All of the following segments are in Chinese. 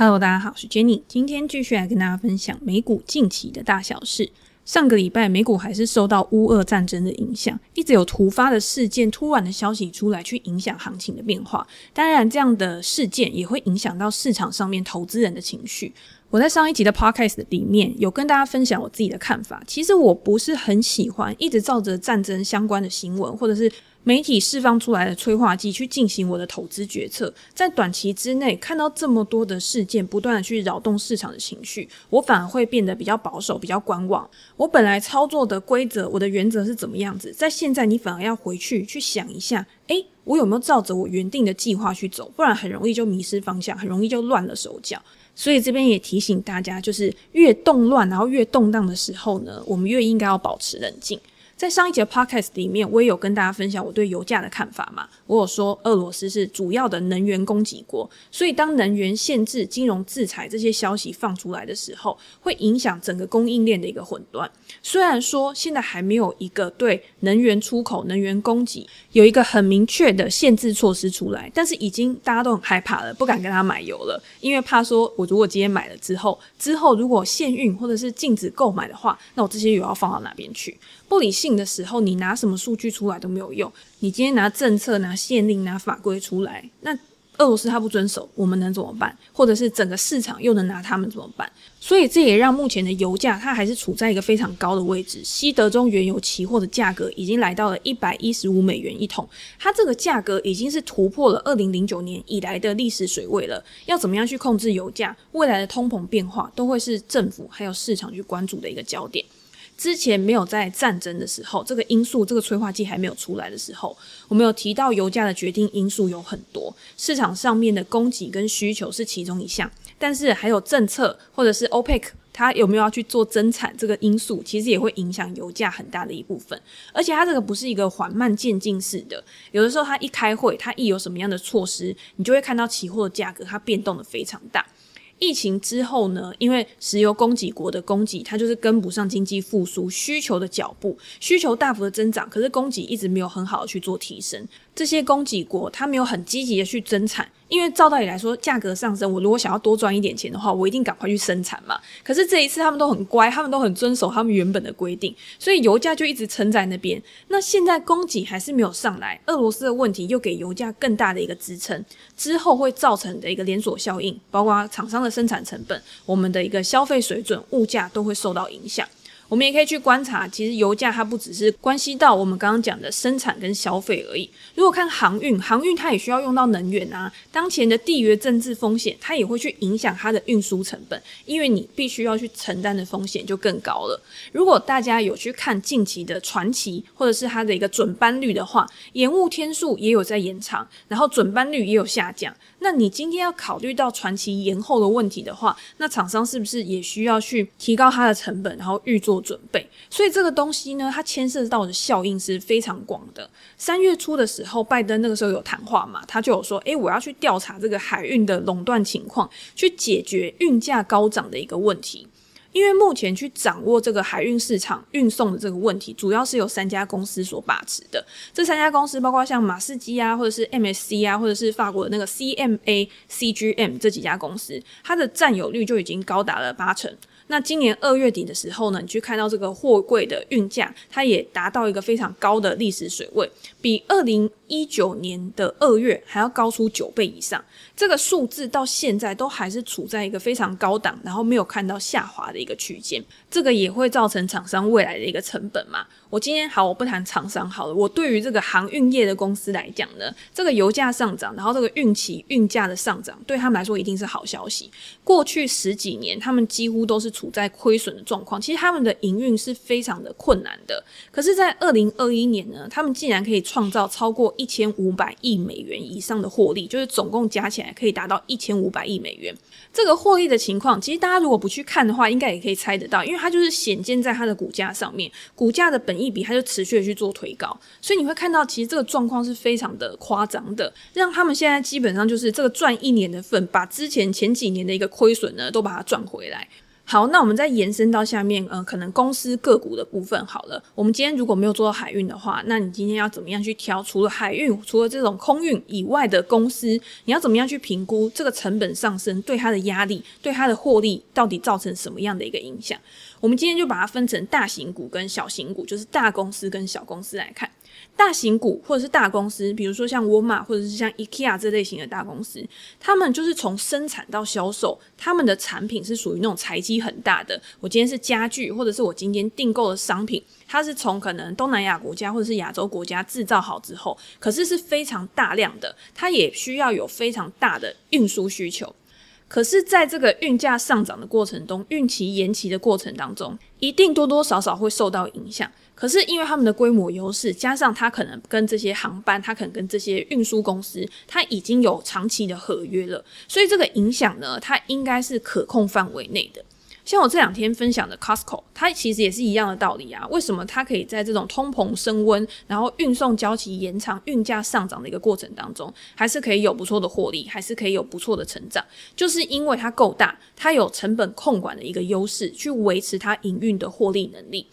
Hello，大家好，我是 Jenny，今天继续来跟大家分享美股近期的大小事。上个礼拜美股还是受到乌俄战争的影响，一直有突发的事件、突然的消息出来，去影响行情的变化。当然，这样的事件也会影响到市场上面投资人的情绪。我在上一集的 Podcast 里面有跟大家分享我自己的看法。其实我不是很喜欢一直照着战争相关的新闻，或者是。媒体释放出来的催化剂去进行我的投资决策，在短期之内看到这么多的事件不断的去扰动市场的情绪，我反而会变得比较保守、比较观望。我本来操作的规则、我的原则是怎么样子，在现在你反而要回去去想一下，诶，我有没有照着我原定的计划去走？不然很容易就迷失方向，很容易就乱了手脚。所以这边也提醒大家，就是越动乱然后越动荡的时候呢，我们越应该要保持冷静。在上一节 podcast 里面，我也有跟大家分享我对油价的看法嘛。我有说，俄罗斯是主要的能源供给国，所以当能源限制、金融制裁这些消息放出来的时候，会影响整个供应链的一个混乱。虽然说现在还没有一个对能源出口、能源供给有一个很明确的限制措施出来，但是已经大家都很害怕了，不敢跟他买油了，因为怕说我如果今天买了之后，之后如果限运或者是禁止购买的话，那我这些油要放到哪边去？不理性的时候，你拿什么数据出来都没有用。你今天拿政策、拿限令、拿法规出来，那俄罗斯他不遵守，我们能怎么办？或者是整个市场又能拿他们怎么办？所以这也让目前的油价它还是处在一个非常高的位置。西德州原油期货的价格已经来到了一百一十五美元一桶，它这个价格已经是突破了二零零九年以来的历史水位了。要怎么样去控制油价？未来的通膨变化都会是政府还有市场去关注的一个焦点。之前没有在战争的时候，这个因素，这个催化剂还没有出来的时候，我们有提到油价的决定因素有很多，市场上面的供给跟需求是其中一项，但是还有政策或者是 OPEC 它有没有要去做增产这个因素，其实也会影响油价很大的一部分，而且它这个不是一个缓慢渐进式的，有的时候它一开会，它一有什么样的措施，你就会看到期货的价格它变动的非常大。疫情之后呢，因为石油供给国的供给，它就是跟不上经济复苏需求的脚步，需求大幅的增长，可是供给一直没有很好的去做提升。这些供给国它没有很积极的去增产，因为照道理来说，价格上升，我如果想要多赚一点钱的话，我一定赶快去生产嘛。可是这一次他们都很乖，他们都很遵守他们原本的规定，所以油价就一直撑在那边。那现在供给还是没有上来，俄罗斯的问题又给油价更大的一个支撑，之后会造成的一个连锁效应，包括厂商的生产成本、我们的一个消费水准、物价都会受到影响。我们也可以去观察，其实油价它不只是关系到我们刚刚讲的生产跟消费而已。如果看航运，航运它也需要用到能源啊。当前的地缘政治风险，它也会去影响它的运输成本，因为你必须要去承担的风险就更高了。如果大家有去看近期的传奇或者是它的一个准班率的话，延误天数也有在延长，然后准班率也有下降。那你今天要考虑到传奇延后的问题的话，那厂商是不是也需要去提高它的成本，然后预做准备？所以这个东西呢，它牵涉到的效应是非常广的。三月初的时候，拜登那个时候有谈话嘛，他就有说：“诶，我要去调查这个海运的垄断情况，去解决运价高涨的一个问题。”因为目前去掌握这个海运市场运送的这个问题，主要是由三家公司所把持的。这三家公司包括像马士基啊，或者是 MSC 啊，或者是法国的那个 CMA CGM 这几家公司，它的占有率就已经高达了八成。那今年二月底的时候呢，你去看到这个货柜的运价，它也达到一个非常高的历史水位，比二零一九年的二月还要高出九倍以上。这个数字到现在都还是处在一个非常高档，然后没有看到下滑的一个区间。这个也会造成厂商未来的一个成本嘛。我今天好，我不谈厂商好了。我对于这个航运业的公司来讲呢，这个油价上涨，然后这个运期运价的上涨，对他们来说一定是好消息。过去十几年，他们几乎都是处在亏损的状况，其实他们的营运是非常的困难的。可是，在二零二一年呢，他们竟然可以创造超过一千五百亿美元以上的获利，就是总共加起来可以达到一千五百亿美元。这个获利的情况，其实大家如果不去看的话，应该也可以猜得到，因为它就是显见在它的股价上面，股价的本一比，它就持续的去做推高，所以你会看到，其实这个状况是非常的夸张的，让他们现在基本上就是这个赚一年的份，把之前前几年的一个亏损呢，都把它赚回来。好，那我们再延伸到下面，呃，可能公司个股的部分好了。我们今天如果没有做到海运的话，那你今天要怎么样去挑？除了海运，除了这种空运以外的公司，你要怎么样去评估这个成本上升对它的压力，对它的获利到底造成什么样的一个影响？我们今天就把它分成大型股跟小型股，就是大公司跟小公司来看。大型股或者是大公司，比如说像沃尔玛或者是像 IKEA 这类型的大公司，他们就是从生产到销售，他们的产品是属于那种财积很大的。我今天是家具，或者是我今天订购的商品，它是从可能东南亚国家或者是亚洲国家制造好之后，可是是非常大量的，它也需要有非常大的运输需求。可是，在这个运价上涨的过程中，运期延期的过程当中，一定多多少少会受到影响。可是，因为他们的规模优势，加上他可能跟这些航班，他可能跟这些运输公司，他已经有长期的合约了，所以这个影响呢，它应该是可控范围内的。像我这两天分享的 Costco，它其实也是一样的道理啊。为什么它可以在这种通膨升温，然后运送交期延长、运价上涨的一个过程当中，还是可以有不错的获利，还是可以有不错的成长？就是因为它够大，它有成本控管的一个优势，去维持它营运的获利能力。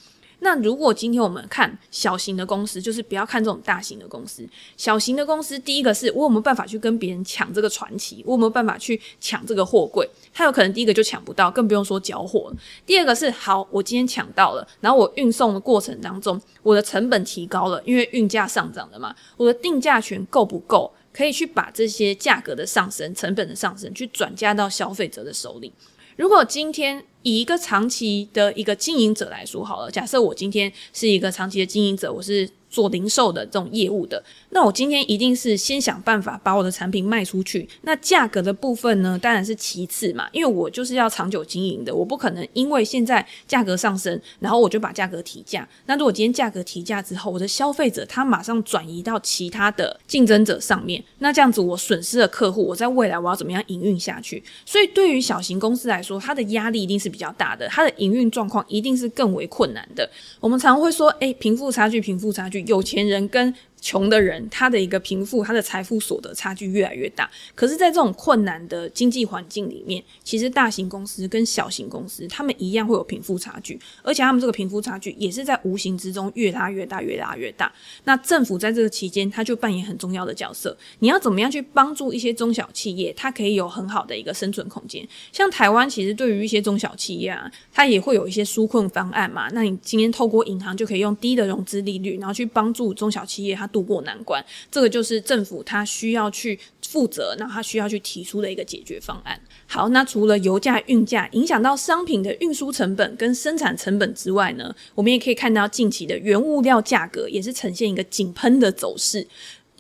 那如果今天我们看小型的公司，就是不要看这种大型的公司。小型的公司，第一个是我有没有办法去跟别人抢这个传奇，我有没有办法去抢这个货柜？它有可能第一个就抢不到，更不用说交货了。第二个是，好，我今天抢到了，然后我运送的过程当中，我的成本提高了，因为运价上涨了嘛。我的定价权够不够，可以去把这些价格的上升、成本的上升，去转嫁到消费者的手里。如果今天以一个长期的一个经营者来说好了，假设我今天是一个长期的经营者，我是。做零售的这种业务的，那我今天一定是先想办法把我的产品卖出去。那价格的部分呢，当然是其次嘛，因为我就是要长久经营的，我不可能因为现在价格上升，然后我就把价格提价。那如果今天价格提价之后，我的消费者他马上转移到其他的竞争者上面，那这样子我损失了客户，我在未来我要怎么样营运下去？所以对于小型公司来说，它的压力一定是比较大的，它的营运状况一定是更为困难的。我们常会说，诶，贫富差距，贫富差距。有钱人跟穷的人，他的一个贫富，他的财富所得差距越来越大。可是，在这种困难的经济环境里面，其实大型公司跟小型公司，他们一样会有贫富差距，而且他们这个贫富差距也是在无形之中越拉越大，越拉越大。那政府在这个期间，他就扮演很重要的角色。你要怎么样去帮助一些中小企业，它可以有很好的一个生存空间？像台湾，其实对于一些中小企业啊，它也会有一些纾困方案嘛。那你今天透过银行就可以用低的融资利率，然后去帮助中小企业它渡过难关，这个就是政府它需要去负责，那它需要去提出的一个解决方案。好，那除了油价、运价影响到商品的运输成本跟生产成本之外呢，我们也可以看到近期的原物料价格也是呈现一个井喷的走势。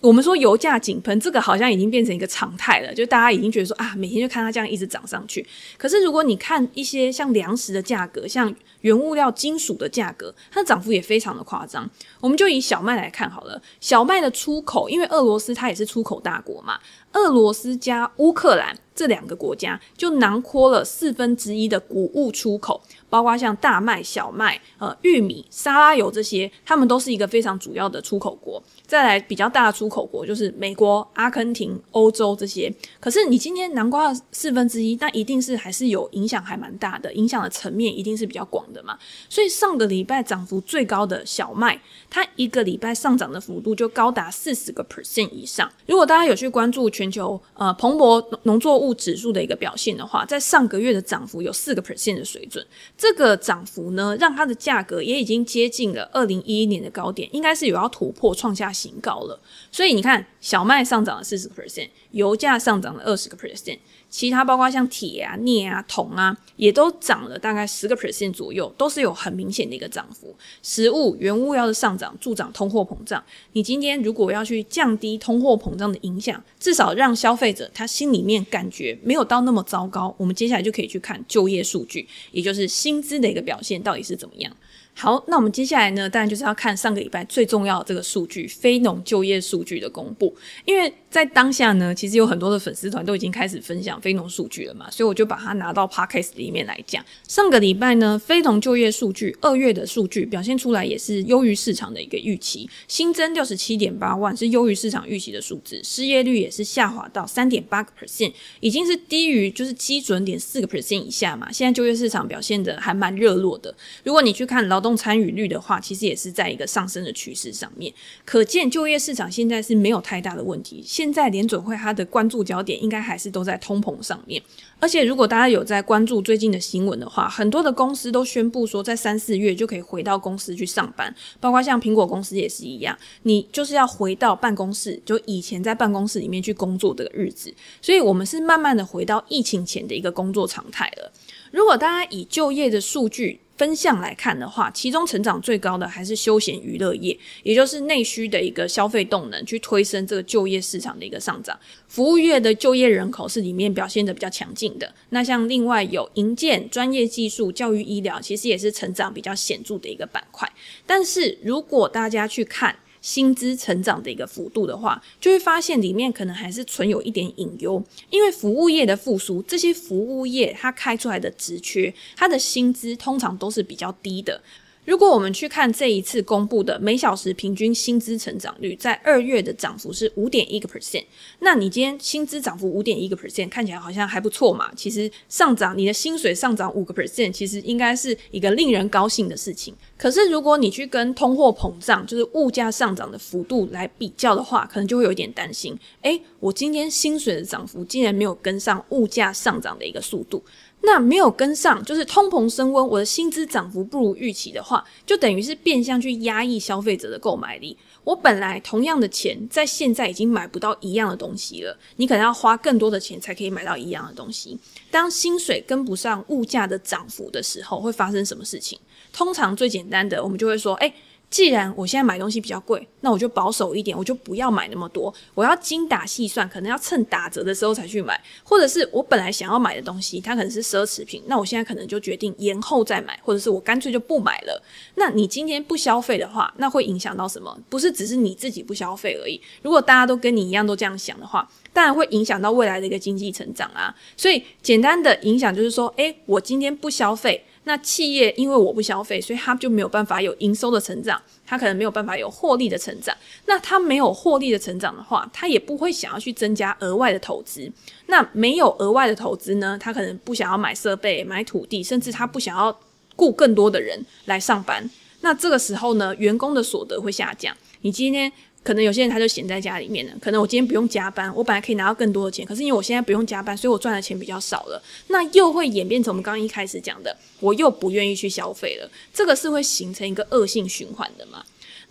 我们说油价井喷，这个好像已经变成一个常态了，就大家已经觉得说啊，每天就看它这样一直涨上去。可是如果你看一些像粮食的价格，像原物料金属的价格，它的涨幅也非常的夸张。我们就以小麦来看好了，小麦的出口，因为俄罗斯它也是出口大国嘛，俄罗斯加乌克兰这两个国家就囊括了四分之一的谷物出口。包括像大麦、小麦、呃玉米、沙拉油这些，他们都是一个非常主要的出口国。再来比较大的出口国就是美国、阿根廷、欧洲这些。可是你今天南瓜四分之一，那一定是还是有影响，还蛮大的，影响的层面一定是比较广的嘛。所以上个礼拜涨幅最高的小麦，它一个礼拜上涨的幅度就高达四十个 percent 以上。如果大家有去关注全球呃蓬勃农作物指数的一个表现的话，在上个月的涨幅有四个 percent 的水准。这个涨幅呢，让它的价格也已经接近了二零一一年的高点，应该是有要突破创下行高了。所以你看，小麦上涨了四十个 percent，油价上涨了二十个 percent。其他包括像铁啊、镍啊、铜啊，也都涨了大概十个 percent 左右，都是有很明显的一个涨幅。食物原物料的上涨助长通货膨胀。你今天如果要去降低通货膨胀的影响，至少让消费者他心里面感觉没有到那么糟糕，我们接下来就可以去看就业数据，也就是薪资的一个表现到底是怎么样。好，那我们接下来呢，当然就是要看上个礼拜最重要的这个数据——非农就业数据的公布。因为在当下呢，其实有很多的粉丝团都已经开始分享非农数据了嘛，所以我就把它拿到 Podcast 里面来讲。上个礼拜呢，非农就业数据二月的数据表现出来也是优于市场的一个预期，新增六十七点八万是优于市场预期的数字，失业率也是下滑到三点八个 percent，已经是低于就是基准点四个 percent 以下嘛。现在就业市场表现得还蛮热络的。如果你去看劳动动参与率的话，其实也是在一个上升的趋势上面，可见就业市场现在是没有太大的问题。现在联准会它的关注焦点应该还是都在通膨上面。而且如果大家有在关注最近的新闻的话，很多的公司都宣布说，在三四月就可以回到公司去上班，包括像苹果公司也是一样，你就是要回到办公室，就以前在办公室里面去工作的日子。所以我们是慢慢的回到疫情前的一个工作常态了。如果大家以就业的数据，分项来看的话，其中成长最高的还是休闲娱乐业，也就是内需的一个消费动能，去推升这个就业市场的一个上涨。服务业的就业人口是里面表现得比较强劲的。那像另外有营建、专业技术、教育医疗，其实也是成长比较显著的一个板块。但是如果大家去看，薪资成长的一个幅度的话，就会发现里面可能还是存有一点隐忧，因为服务业的复苏，这些服务业它开出来的职缺，它的薪资通常都是比较低的。如果我们去看这一次公布的每小时平均薪资成长率，在二月的涨幅是五点一个 percent。那你今天薪资涨幅五点一个 percent，看起来好像还不错嘛。其实上涨，你的薪水上涨五个 percent，其实应该是一个令人高兴的事情。可是如果你去跟通货膨胀，就是物价上涨的幅度来比较的话，可能就会有点担心。诶，我今天薪水的涨幅竟然没有跟上物价上涨的一个速度。那没有跟上，就是通膨升温，我的薪资涨幅不如预期的话，就等于是变相去压抑消费者的购买力。我本来同样的钱，在现在已经买不到一样的东西了，你可能要花更多的钱才可以买到一样的东西。当薪水跟不上物价的涨幅的时候，会发生什么事情？通常最简单的，我们就会说，诶。既然我现在买东西比较贵，那我就保守一点，我就不要买那么多。我要精打细算，可能要趁打折的时候才去买，或者是我本来想要买的东西，它可能是奢侈品，那我现在可能就决定延后再买，或者是我干脆就不买了。那你今天不消费的话，那会影响到什么？不是只是你自己不消费而已。如果大家都跟你一样都这样想的话，当然会影响到未来的一个经济成长啊。所以简单的影响就是说，诶，我今天不消费。那企业因为我不消费，所以他就没有办法有营收的成长，他可能没有办法有获利的成长。那他没有获利的成长的话，他也不会想要去增加额外的投资。那没有额外的投资呢，他可能不想要买设备、买土地，甚至他不想要雇更多的人来上班。那这个时候呢，员工的所得会下降。你今天。可能有些人他就闲在家里面了。可能我今天不用加班，我本来可以拿到更多的钱，可是因为我现在不用加班，所以我赚的钱比较少了。那又会演变成我们刚刚一开始讲的，我又不愿意去消费了。这个是会形成一个恶性循环的嘛？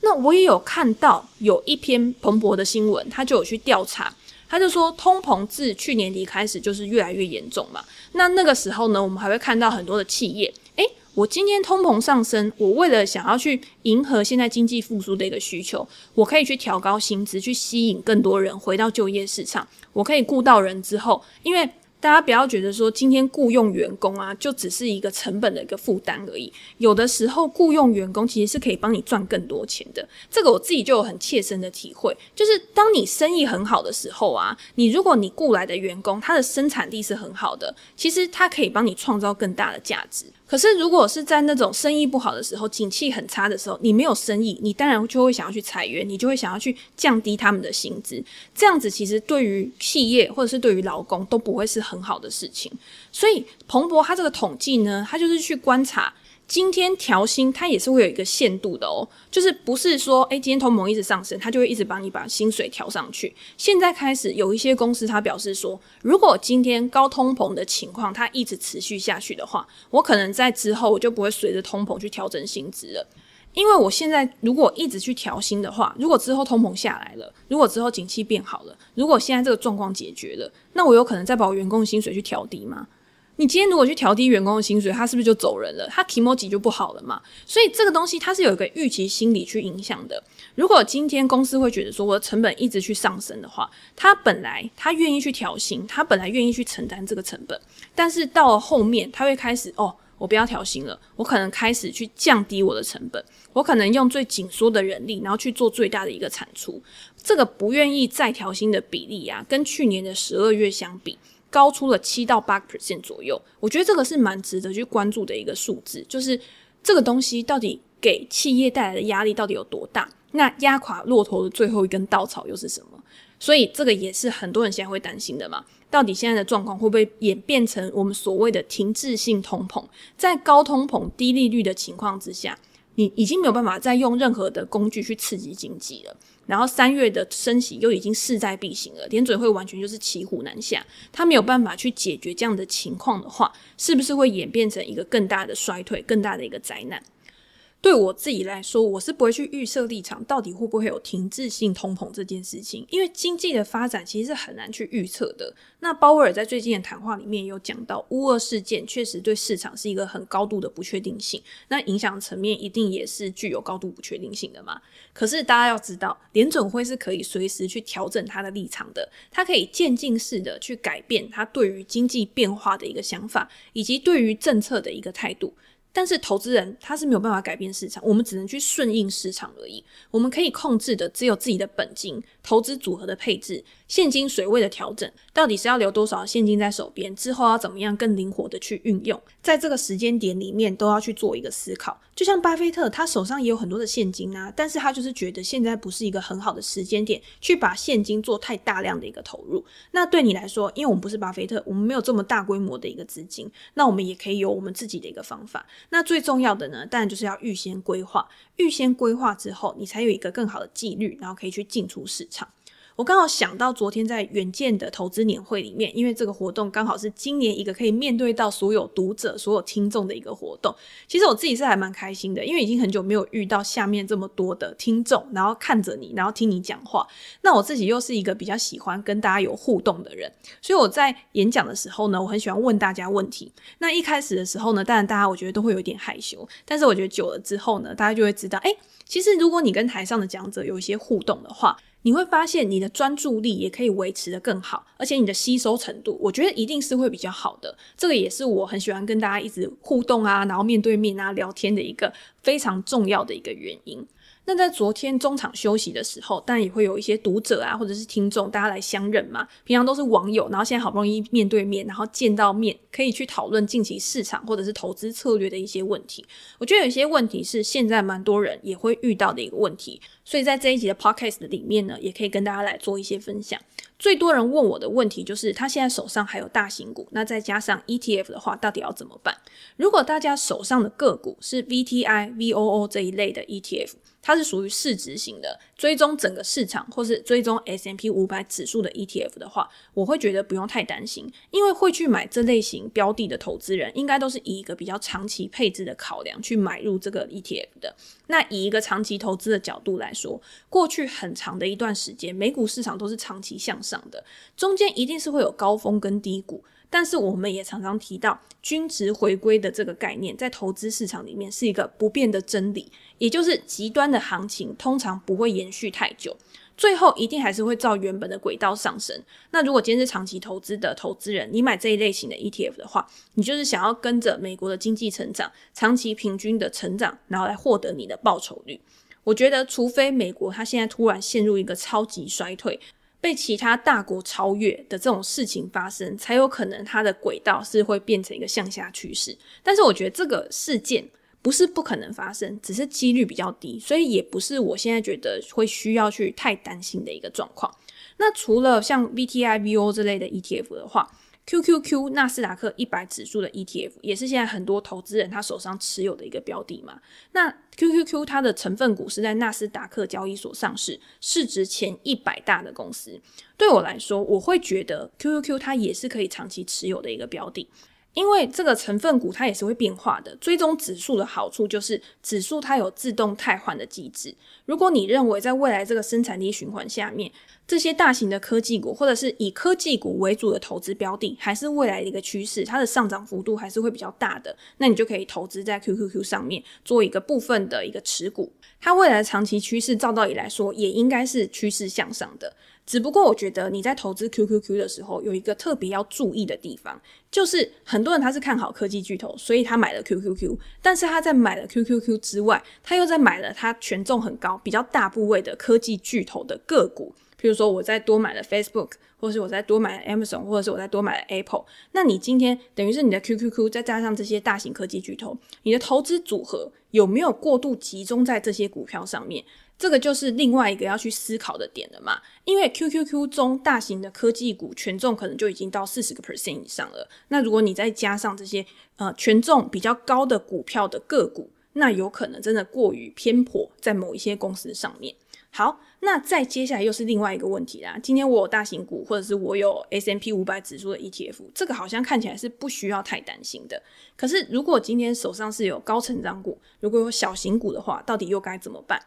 那我也有看到有一篇彭博的新闻，他就有去调查，他就说通膨自去年底开始就是越来越严重嘛。那那个时候呢，我们还会看到很多的企业，我今天通膨上升，我为了想要去迎合现在经济复苏的一个需求，我可以去调高薪资，去吸引更多人回到就业市场。我可以雇到人之后，因为。大家不要觉得说今天雇佣员工啊，就只是一个成本的一个负担而已。有的时候雇佣员工其实是可以帮你赚更多钱的。这个我自己就有很切身的体会，就是当你生意很好的时候啊，你如果你雇来的员工他的生产力是很好的，其实他可以帮你创造更大的价值。可是如果是在那种生意不好的时候，景气很差的时候，你没有生意，你当然就会想要去裁员，你就会想要去降低他们的薪资。这样子其实对于企业或者是对于劳工都不会是很好的事情。所以彭博他这个统计呢，他就是去观察。今天调薪，它也是会有一个限度的哦，就是不是说，诶，今天通膨一直上升，它就会一直帮你把薪水调上去。现在开始有一些公司，它表示说，如果今天高通膨的情况它一直持续下去的话，我可能在之后我就不会随着通膨去调整薪资了，因为我现在如果一直去调薪的话，如果之后通膨下来了，如果之后景气变好了，如果现在这个状况解决了，那我有可能再把我员工薪水去调低吗？你今天如果去调低员工的薪水，他是不是就走人了？他気持ち就不好了嘛？所以这个东西它是有一个预期心理去影响的。如果今天公司会觉得说我的成本一直去上升的话，他本来他愿意去调薪，他本来愿意去承担这个成本，但是到了后面他会开始哦，我不要调薪了，我可能开始去降低我的成本，我可能用最紧缩的人力，然后去做最大的一个产出。这个不愿意再调薪的比例啊，跟去年的十二月相比，高出了七到八 percent 左右。我觉得这个是蛮值得去关注的一个数字，就是这个东西到底给企业带来的压力到底有多大？那压垮骆驼的最后一根稻草又是什么？所以这个也是很多人现在会担心的嘛。到底现在的状况会不会演变成我们所谓的停滞性通膨？在高通膨、低利率的情况之下，你已经没有办法再用任何的工具去刺激经济了。然后三月的升息又已经势在必行了，联准会完全就是骑虎难下，他没有办法去解决这样的情况的话，是不是会演变成一个更大的衰退、更大的一个灾难？对我自己来说，我是不会去预设立场，到底会不会有停滞性通膨这件事情，因为经济的发展其实是很难去预测的。那鲍威尔在最近的谈话里面有讲到，乌俄事件确实对市场是一个很高度的不确定性，那影响层面一定也是具有高度不确定性的嘛。可是大家要知道，联准会是可以随时去调整它的立场的，它可以渐进式的去改变它对于经济变化的一个想法，以及对于政策的一个态度。但是投资人他是没有办法改变市场，我们只能去顺应市场而已。我们可以控制的只有自己的本金、投资组合的配置、现金水位的调整，到底是要留多少现金在手边，之后要怎么样更灵活的去运用，在这个时间点里面都要去做一个思考。就像巴菲特，他手上也有很多的现金啊，但是他就是觉得现在不是一个很好的时间点去把现金做太大量的一个投入。那对你来说，因为我们不是巴菲特，我们没有这么大规模的一个资金，那我们也可以有我们自己的一个方法。那最重要的呢，当然就是要预先规划。预先规划之后，你才有一个更好的纪律，然后可以去进出市场。我刚好想到昨天在远见的投资年会里面，因为这个活动刚好是今年一个可以面对到所有读者、所有听众的一个活动。其实我自己是还蛮开心的，因为已经很久没有遇到下面这么多的听众，然后看着你，然后听你讲话。那我自己又是一个比较喜欢跟大家有互动的人，所以我在演讲的时候呢，我很喜欢问大家问题。那一开始的时候呢，当然大家我觉得都会有点害羞，但是我觉得久了之后呢，大家就会知道，诶，其实如果你跟台上的讲者有一些互动的话。你会发现你的专注力也可以维持的更好，而且你的吸收程度，我觉得一定是会比较好的。这个也是我很喜欢跟大家一直互动啊，然后面对面啊聊天的一个非常重要的一个原因。那在昨天中场休息的时候，当然也会有一些读者啊，或者是听众，大家来相认嘛。平常都是网友，然后现在好不容易面对面，然后见到面，可以去讨论近期市场或者是投资策略的一些问题。我觉得有些问题是现在蛮多人也会遇到的一个问题，所以在这一集的 podcast 里面呢，也可以跟大家来做一些分享。最多人问我的问题就是，他现在手上还有大型股，那再加上 ETF 的话，到底要怎么办？如果大家手上的个股是 VTI、VOO 这一类的 ETF，它是属于市值型的，追踪整个市场或是追踪 S M P 五百指数的 ETF 的话，我会觉得不用太担心，因为会去买这类型标的的投资人，应该都是以一个比较长期配置的考量去买入这个 ETF 的。那以一个长期投资的角度来说，过去很长的一段时间，美股市场都是长期向上的，中间一定是会有高峰跟低谷。但是我们也常常提到均值回归的这个概念，在投资市场里面是一个不变的真理，也就是极端的行情通常不会延续太久，最后一定还是会照原本的轨道上升。那如果今天是长期投资的投资人，你买这一类型的 ETF 的话，你就是想要跟着美国的经济成长，长期平均的成长，然后来获得你的报酬率。我觉得，除非美国它现在突然陷入一个超级衰退。被其他大国超越的这种事情发生，才有可能它的轨道是会变成一个向下趋势。但是我觉得这个事件不是不可能发生，只是几率比较低，所以也不是我现在觉得会需要去太担心的一个状况。那除了像 VTI、VO 这类的 ETF 的话，QQQ 纳斯达克一百指数的 ETF 也是现在很多投资人他手上持有的一个标的嘛。那 QQQ 它的成分股是在纳斯达克交易所上市，市值前一百大的公司。对我来说，我会觉得 QQQ 它也是可以长期持有的一个标的。因为这个成分股它也是会变化的，追踪指数的好处就是指数它有自动汰换的机制。如果你认为在未来这个生产力循环下面，这些大型的科技股或者是以科技股为主的投资标的，还是未来的一个趋势，它的上涨幅度还是会比较大的，那你就可以投资在 QQQ 上面做一个部分的一个持股。它未来的长期趋势照道理来说也应该是趋势向上的。只不过我觉得你在投资 QQQ 的时候，有一个特别要注意的地方，就是很多人他是看好科技巨头，所以他买了 QQQ，但是他在买了 QQQ 之外，他又在买了他权重很高、比较大部位的科技巨头的个股。譬如说，我再多买了 Facebook，或者是我再多买了 Amazon，或者是我再多买了 Apple。那你今天等于是你的 QQQ 再加上这些大型科技巨头，你的投资组合有没有过度集中在这些股票上面？这个就是另外一个要去思考的点了嘛。因为 QQQ 中大型的科技股权重可能就已经到四十个 percent 以上了。那如果你再加上这些呃权重比较高的股票的个股，那有可能真的过于偏颇在某一些公司上面。好，那再接下来又是另外一个问题啦。今天我有大型股，或者是我有 S M P 五百指数的 ETF，这个好像看起来是不需要太担心的。可是如果今天手上是有高成长股，如果有小型股的话，到底又该怎么办？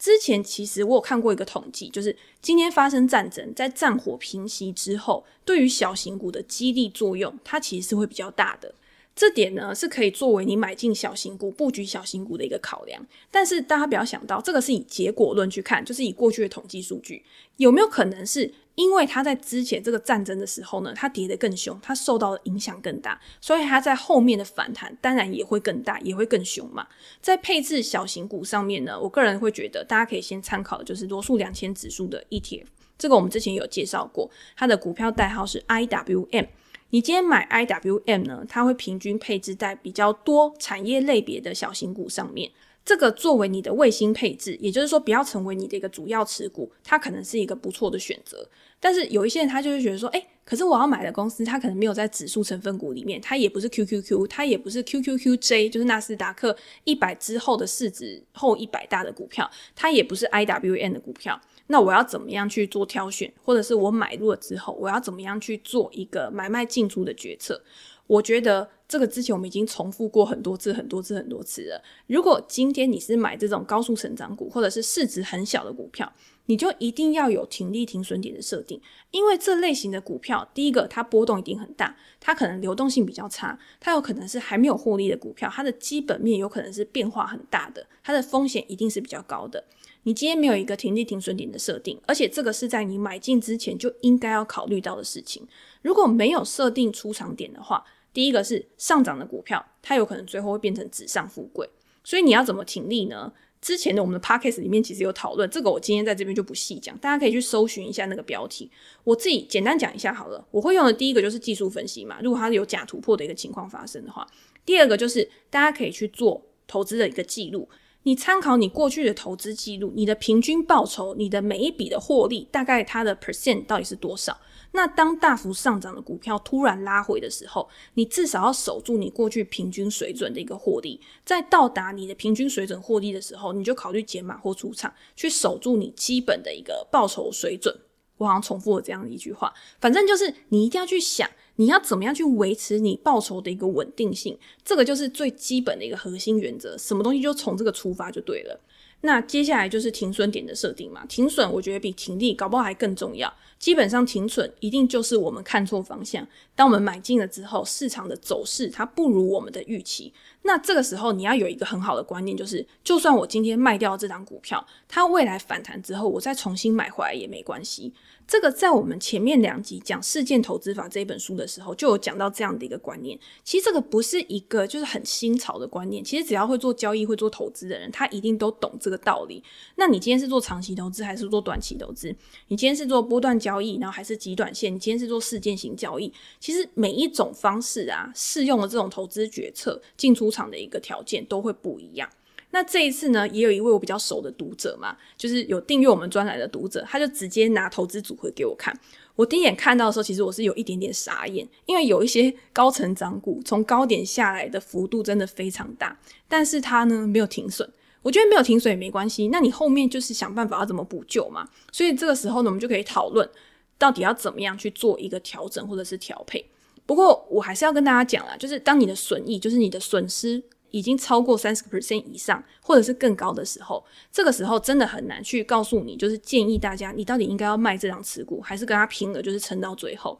之前其实我有看过一个统计，就是今天发生战争，在战火平息之后，对于小型股的激励作用，它其实是会比较大的。这点呢，是可以作为你买进小型股、布局小型股的一个考量。但是大家不要想到，这个是以结果论去看，就是以过去的统计数据，有没有可能是因为它在之前这个战争的时候呢，它跌得更凶，它受到的影响更大，所以它在后面的反弹当然也会更大，也会更凶嘛。在配置小型股上面呢，我个人会觉得大家可以先参考的就是罗素两千指数的 ETF，这个我们之前有介绍过，它的股票代号是 IWM。你今天买 IWM 呢，它会平均配置在比较多产业类别的小型股上面。这个作为你的卫星配置，也就是说不要成为你的一个主要持股，它可能是一个不错的选择。但是有一些人他就会觉得说，哎，可是我要买的公司，它可能没有在指数成分股里面，它也不是 QQQ，它也不是 QQQJ，就是纳斯达克一百之后的市值后一百大的股票，它也不是 IWN 的股票。那我要怎么样去做挑选，或者是我买入了之后，我要怎么样去做一个买卖进出的决策？我觉得这个之前我们已经重复过很多次、很多次、很多次了。如果今天你是买这种高速成长股，或者是市值很小的股票，你就一定要有停利停损点的设定，因为这类型的股票，第一个它波动一定很大，它可能流动性比较差，它有可能是还没有获利的股票，它的基本面有可能是变化很大的，它的风险一定是比较高的。你今天没有一个停利停损点的设定，而且这个是在你买进之前就应该要考虑到的事情。如果没有设定出场点的话，第一个是上涨的股票，它有可能最后会变成纸上富贵。所以你要怎么停利呢？之前的我们的 podcast 里面其实有讨论，这个我今天在这边就不细讲，大家可以去搜寻一下那个标题。我自己简单讲一下好了。我会用的第一个就是技术分析嘛，如果它有假突破的一个情况发生的话，第二个就是大家可以去做投资的一个记录。你参考你过去的投资记录，你的平均报酬，你的每一笔的获利，大概它的 percent 到底是多少？那当大幅上涨的股票突然拉回的时候，你至少要守住你过去平均水准的一个获利。在到达你的平均水准获利的时候，你就考虑减码或出场，去守住你基本的一个报酬水准。我好像重复了这样的一句话，反正就是你一定要去想。你要怎么样去维持你报酬的一个稳定性？这个就是最基本的一个核心原则。什么东西就从这个出发就对了。那接下来就是停损点的设定嘛。停损我觉得比停利搞不好还更重要。基本上停损一定就是我们看错方向。当我们买进了之后，市场的走势它不如我们的预期。那这个时候你要有一个很好的观念，就是就算我今天卖掉这张股票，它未来反弹之后，我再重新买回来也没关系。这个在我们前面两集讲《事件投资法》这一本书的时候，就有讲到这样的一个观念。其实这个不是一个就是很新潮的观念。其实只要会做交易、会做投资的人，他一定都懂这个道理。那你今天是做长期投资还是做短期投资？你今天是做波段交易，然后还是极短线？你今天是做事件型交易？其实每一种方式啊，适用的这种投资决策、进出出场的一个条件都会不一样。那这一次呢，也有一位我比较熟的读者嘛，就是有订阅我们专栏的读者，他就直接拿投资组合给我看。我第一眼看到的时候，其实我是有一点点傻眼，因为有一些高成长股从高点下来的幅度真的非常大，但是他呢没有停损。我觉得没有停损也没关系，那你后面就是想办法要怎么补救嘛。所以这个时候呢，我们就可以讨论到底要怎么样去做一个调整或者是调配。不过我还是要跟大家讲啦，就是当你的损益，就是你的损失。已经超过三十个 percent 以上，或者是更高的时候，这个时候真的很难去告诉你，就是建议大家，你到底应该要卖这张持股，还是跟他拼了，就是撑到最后。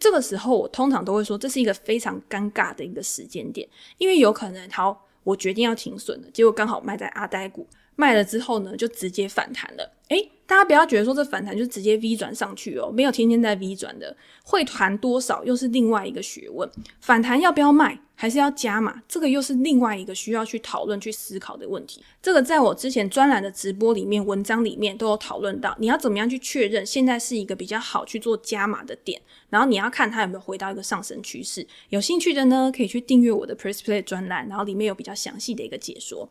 这个时候，我通常都会说，这是一个非常尴尬的一个时间点，因为有可能，好，我决定要停损了，结果刚好卖在阿呆股，卖了之后呢，就直接反弹了。诶，大家不要觉得说这反弹就直接 V 转上去哦，没有天天在 V 转的，会弹多少又是另外一个学问。反弹要不要卖，还是要加码，这个又是另外一个需要去讨论、去思考的问题。这个在我之前专栏的直播里面、文章里面都有讨论到。你要怎么样去确认现在是一个比较好去做加码的点？然后你要看它有没有回到一个上升趋势。有兴趣的呢，可以去订阅我的 Press Play 专栏，然后里面有比较详细的一个解说。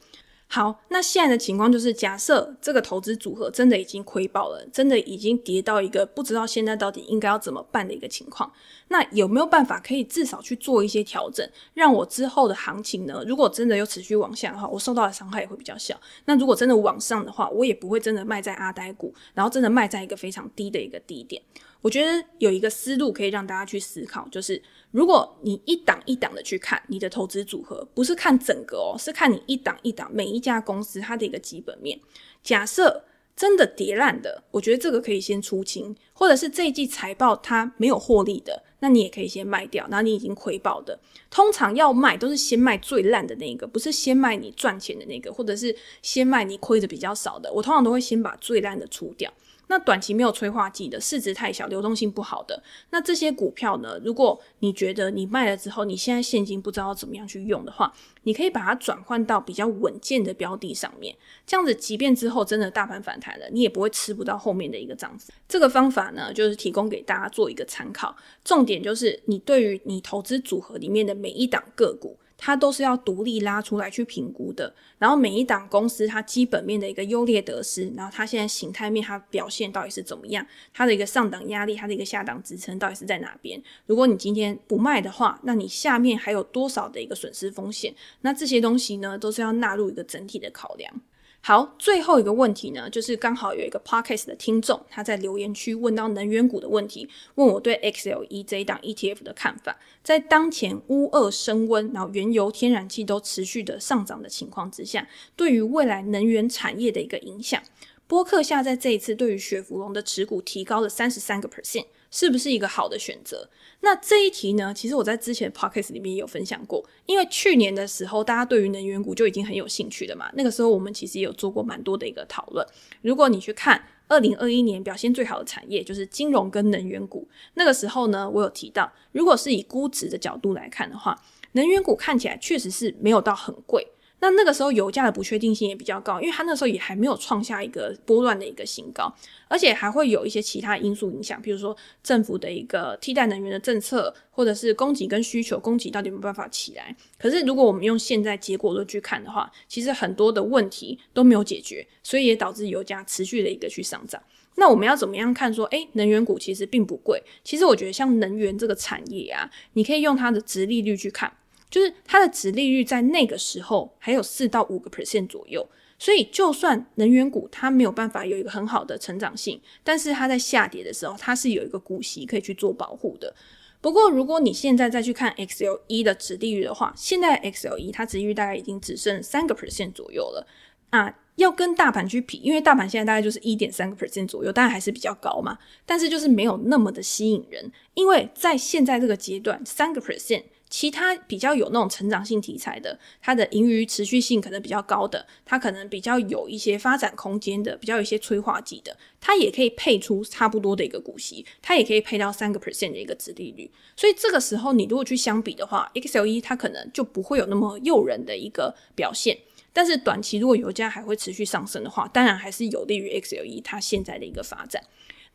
好，那现在的情况就是，假设这个投资组合真的已经亏爆了，真的已经跌到一个不知道现在到底应该要怎么办的一个情况，那有没有办法可以至少去做一些调整，让我之后的行情呢？如果真的有持续往下的话，我受到的伤害也会比较小。那如果真的往上的话，我也不会真的卖在阿呆股，然后真的卖在一个非常低的一个低点。我觉得有一个思路可以让大家去思考，就是。如果你一档一档的去看你的投资组合，不是看整个哦，是看你一档一档每一家公司它的一个基本面。假设真的跌烂的，我觉得这个可以先出清，或者是这一季财报它没有获利的，那你也可以先卖掉。然后你已经亏爆的，通常要卖都是先卖最烂的那个，不是先卖你赚钱的那个，或者是先卖你亏的比较少的。我通常都会先把最烂的出掉。那短期没有催化剂的，市值太小，流动性不好的，那这些股票呢？如果你觉得你卖了之后，你现在现金不知道怎么样去用的话，你可以把它转换到比较稳健的标的上面。这样子，即便之后真的大盘反弹了，你也不会吃不到后面的一个涨幅。这个方法呢，就是提供给大家做一个参考。重点就是，你对于你投资组合里面的每一档个股。它都是要独立拉出来去评估的，然后每一档公司它基本面的一个优劣得失，然后它现在形态面它表现到底是怎么样，它的一个上档压力，它的一个下档支撑到底是在哪边？如果你今天不卖的话，那你下面还有多少的一个损失风险？那这些东西呢，都是要纳入一个整体的考量。好，最后一个问题呢，就是刚好有一个 podcast 的听众，他在留言区问到能源股的问题，问我对 XLE 这一档 ETF 的看法。在当前乌俄升温，然后原油、天然气都持续的上涨的情况之下，对于未来能源产业的一个影响。波克夏在这一次对于雪佛龙的持股提高了三十三个 percent。是不是一个好的选择？那这一题呢，其实我在之前 podcast 里面也有分享过。因为去年的时候，大家对于能源股就已经很有兴趣了嘛。那个时候我们其实也有做过蛮多的一个讨论。如果你去看二零二一年表现最好的产业，就是金融跟能源股。那个时候呢，我有提到，如果是以估值的角度来看的话，能源股看起来确实是没有到很贵。那那个时候油价的不确定性也比较高，因为它那时候也还没有创下一个波段的一个新高，而且还会有一些其他因素影响，比如说政府的一个替代能源的政策，或者是供给跟需求，供给到底有没有办法起来。可是如果我们用现在结果论去看的话，其实很多的问题都没有解决，所以也导致油价持续的一个去上涨。那我们要怎么样看说，诶，能源股其实并不贵。其实我觉得像能源这个产业啊，你可以用它的殖利率去看。就是它的殖利率在那个时候还有四到五个 percent 左右，所以就算能源股它没有办法有一个很好的成长性，但是它在下跌的时候，它是有一个股息可以去做保护的。不过如果你现在再去看 XLE 的殖利率的话，现在 XLE 它殖利率大概已经只剩三个 percent 左右了啊，要跟大盘去比，因为大盘现在大概就是一点三个 percent 左右，当然还是比较高嘛，但是就是没有那么的吸引人，因为在现在这个阶段，三个 percent。其他比较有那种成长性题材的，它的盈余持续性可能比较高的，它可能比较有一些发展空间的，比较有一些催化剂的，它也可以配出差不多的一个股息，它也可以配到三个 percent 的一个殖利率。所以这个时候你如果去相比的话，XLE 它可能就不会有那么诱人的一个表现。但是短期如果油价还会持续上升的话，当然还是有利于 XLE 它现在的一个发展。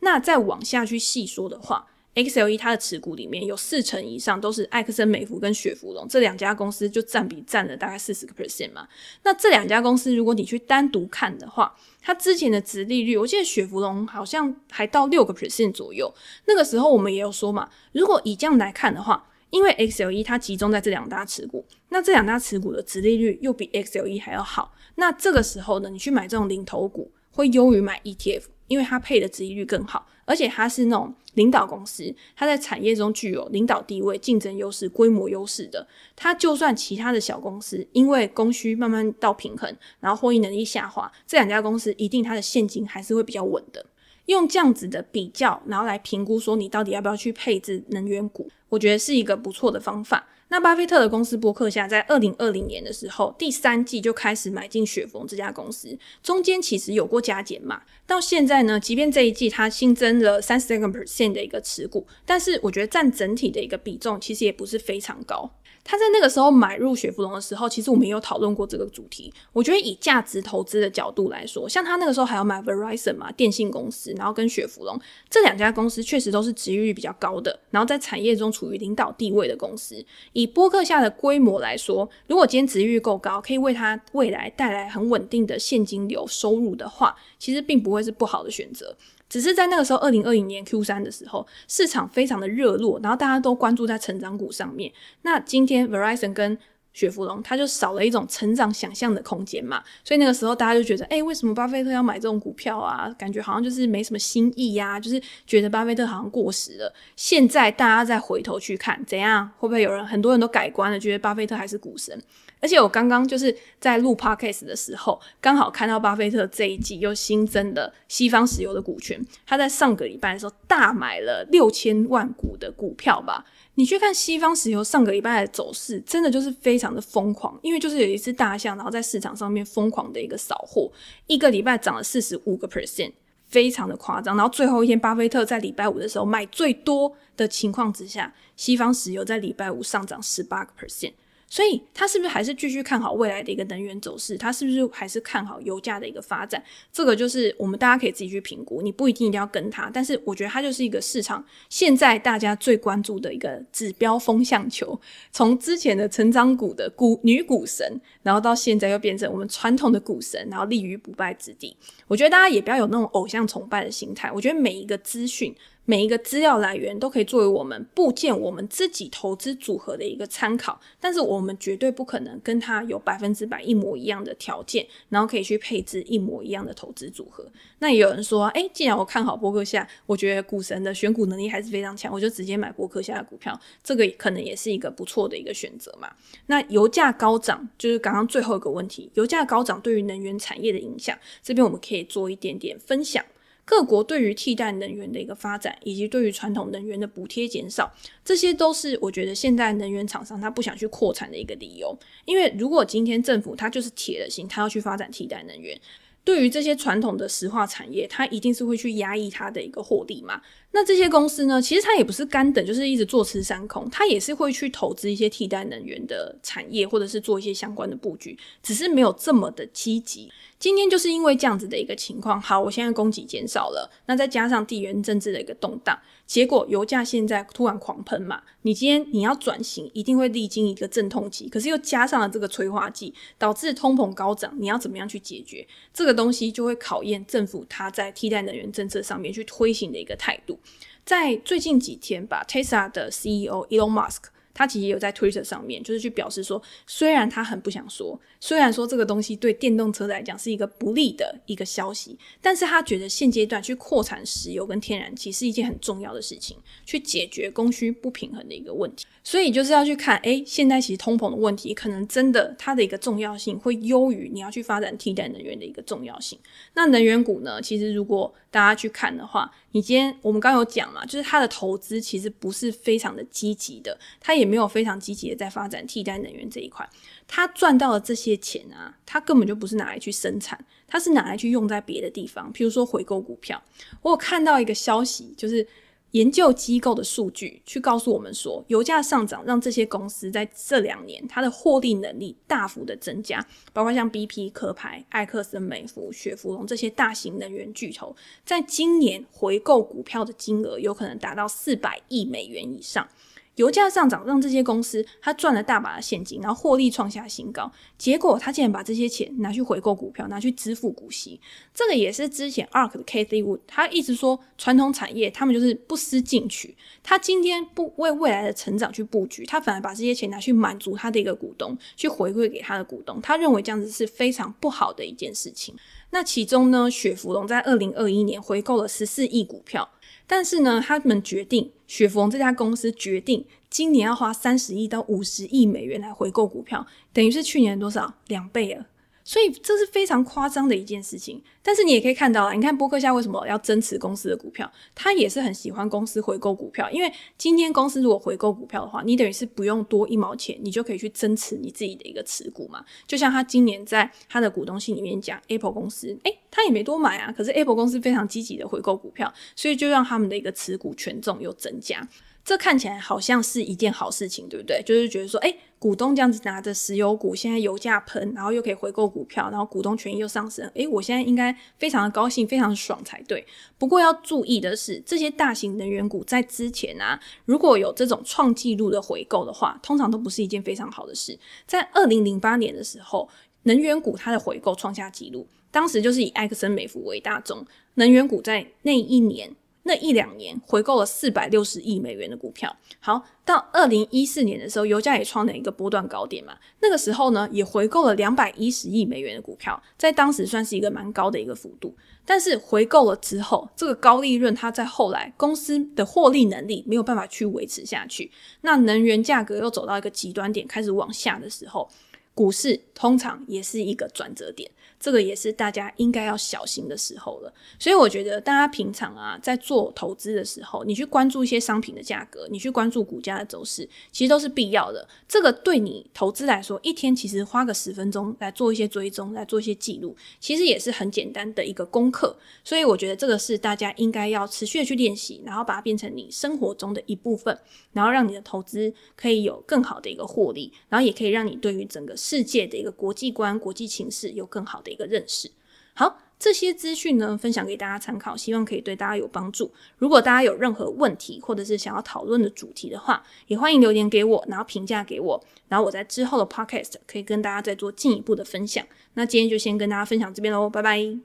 那再往下去细说的话。XLE 它的持股里面有四成以上都是艾克森美孚跟雪佛龙这两家公司，就占比占了大概四十个 percent 嘛。那这两家公司，如果你去单独看的话，它之前的殖利率，我记得雪佛龙好像还到六个 percent 左右。那个时候我们也有说嘛，如果以这样来看的话，因为 XLE 它集中在这两大持股，那这两大持股的殖利率又比 XLE 还要好，那这个时候呢，你去买这种领头股，会优于买 ETF。因为它配的殖利率更好，而且它是那种领导公司，它在产业中具有领导地位、竞争优势、规模优势的。它就算其他的小公司因为供需慢慢到平衡，然后获利能力下滑，这两家公司一定它的现金还是会比较稳的。用这样子的比较，然后来评估说你到底要不要去配置能源股，我觉得是一个不错的方法。那巴菲特的公司博客下在二零二零年的时候，第三季就开始买进雪峰这家公司，中间其实有过加减嘛。到现在呢，即便这一季它新增了三十三个 percent 的一个持股，但是我觉得占整体的一个比重其实也不是非常高。他在那个时候买入雪佛龙的时候，其实我们也有讨论过这个主题。我觉得以价值投资的角度来说，像他那个时候还要买 Verizon 嘛，电信公司，然后跟雪佛龙这两家公司确实都是殖利率比较高的，然后在产业中处于领导地位的公司。以播客下的规模来说，如果今天殖利率够高，可以为他未来带来很稳定的现金流收入的话，其实并不会是不好的选择。只是在那个时候，二零二零年 Q 三的时候，市场非常的热络，然后大家都关注在成长股上面。那今天 Verizon 跟雪佛龙，它就少了一种成长想象的空间嘛，所以那个时候大家就觉得，哎、为什么巴菲特要买这种股票啊？感觉好像就是没什么新意呀、就是觉得巴菲特好像过时了。现在大家再回头去看，怎样会不会有人很多人都改观了，觉得巴菲特还是股神？而且我刚刚就是在录 podcast 的时候，刚好看到巴菲特这一季又新增的西方石油的股权，他在上个礼拜的时候大买了六千万股的股票吧。你去看西方石油上个礼拜的走势，真的就是非常的疯狂，因为就是有一只大象，然后在市场上面疯狂的一个扫货，一个礼拜涨了四十五个 percent，非常的夸张。然后最后一天，巴菲特在礼拜五的时候买最多的情况之下，西方石油在礼拜五上涨十八个 percent。所以，他是不是还是继续看好未来的一个能源走势？他是不是还是看好油价的一个发展？这个就是我们大家可以自己去评估，你不一定一定要跟他，但是我觉得它就是一个市场现在大家最关注的一个指标风向球。从之前的成长股的股女股神，然后到现在又变成我们传统的股神，然后立于不败之地。我觉得大家也不要有那种偶像崇拜的心态。我觉得每一个资讯。每一个资料来源都可以作为我们部件我们自己投资组合的一个参考，但是我们绝对不可能跟它有百分之百一模一样的条件，然后可以去配置一模一样的投资组合。那也有人说，诶，既然我看好波克夏，我觉得股神的选股能力还是非常强，我就直接买波克夏的股票，这个可能也是一个不错的一个选择嘛。那油价高涨，就是刚刚最后一个问题，油价高涨对于能源产业的影响，这边我们可以做一点点分享。各国对于替代能源的一个发展，以及对于传统能源的补贴减少，这些都是我觉得现在能源厂商他不想去扩产的一个理由。因为如果今天政府他就是铁了心，他要去发展替代能源，对于这些传统的石化产业，他一定是会去压抑它的一个获利嘛。那这些公司呢，其实它也不是干等，就是一直坐吃山空，它也是会去投资一些替代能源的产业，或者是做一些相关的布局，只是没有这么的积极。今天就是因为这样子的一个情况，好，我现在供给减少了，那再加上地缘政治的一个动荡，结果油价现在突然狂喷嘛。你今天你要转型，一定会历经一个阵痛期，可是又加上了这个催化剂，导致通膨高涨，你要怎么样去解决这个东西，就会考验政府它在替代能源政策上面去推行的一个态度。在最近几天吧，Tesla 的 CEO Elon Musk。他其实也有在 Twitter 上面，就是去表示说，虽然他很不想说，虽然说这个东西对电动车来讲是一个不利的一个消息，但是他觉得现阶段去扩产石油跟天然气是一件很重要的事情，去解决供需不平衡的一个问题。所以就是要去看，诶，现在其实通膨的问题，可能真的它的一个重要性会优于你要去发展替代能源的一个重要性。那能源股呢，其实如果大家去看的话，你今天我们刚有讲嘛，就是它的投资其实不是非常的积极的，它也也没有非常积极的在发展替代能源这一块。他赚到的这些钱啊，他根本就不是拿来去生产，他是拿来去用在别的地方，譬如说回购股票。我有看到一个消息，就是。研究机构的数据去告诉我们说，油价上涨让这些公司在这两年它的获利能力大幅的增加，包括像 BP、壳牌、艾克森美孚、雪佛龙这些大型能源巨头，在今年回购股票的金额有可能达到四百亿美元以上。油价上涨让这些公司他赚了大把的现金，然后获利创下新高。结果他竟然把这些钱拿去回购股票，拿去支付股息。这个也是之前 ARK 的 Kathy Wood 他一直说传统产业他们就是不思进取。他今天不为未来的成长去布局，他反而把这些钱拿去满足他的一个股东，去回馈给他的股东。他认为这样子是非常不好的一件事情。那其中呢，雪佛龙在二零二一年回购了十四亿股票。但是呢，他们决定，雪佛龙这家公司决定今年要花三十亿到五十亿美元来回购股票，等于是去年多少两倍了。所以这是非常夸张的一件事情。但是你也可以看到啊，你看波克夏为什么要增持公司的股票？他也是很喜欢公司回购股票，因为今天公司如果回购股票的话，你等于是不用多一毛钱，你就可以去增持你自己的一个持股嘛。就像他今年在他的股东信里面讲，Apple 公司，诶，他也没多买啊，可是 Apple 公司非常积极的回购股票，所以就让他们的一个持股权重又增加。这看起来好像是一件好事情，对不对？就是觉得说，诶，股东这样子拿着石油股，现在油价喷，然后又可以回购股票，然后股东权益又上升，诶，我现在应该非常的高兴，非常的爽才对。不过要注意的是，这些大型能源股在之前啊，如果有这种创纪录的回购的话，通常都不是一件非常好的事。在二零零八年的时候，能源股它的回购创下纪录，当时就是以埃克森美孚为大宗，能源股在那一年。那一两年回购了四百六十亿美元的股票，好，到二零一四年的时候，油价也创了一个波段高点嘛。那个时候呢，也回购了两百一十亿美元的股票，在当时算是一个蛮高的一个幅度。但是回购了之后，这个高利润它在后来公司的获利能力没有办法去维持下去，那能源价格又走到一个极端点，开始往下的时候，股市通常也是一个转折点。这个也是大家应该要小心的时候了，所以我觉得大家平常啊，在做投资的时候，你去关注一些商品的价格，你去关注股价的走势，其实都是必要的。这个对你投资来说，一天其实花个十分钟来做一些追踪，来做一些记录，其实也是很简单的一个功课。所以我觉得这个是大家应该要持续的去练习，然后把它变成你生活中的一部分，然后让你的投资可以有更好的一个获利，然后也可以让你对于整个世界的一个国际观、国际情势有更好的一个认识。好，这些资讯呢，分享给大家参考，希望可以对大家有帮助。如果大家有任何问题，或者是想要讨论的主题的话，也欢迎留言给我，然后评价给我，然后我在之后的 podcast 可以跟大家再做进一步的分享。那今天就先跟大家分享这边喽，拜拜。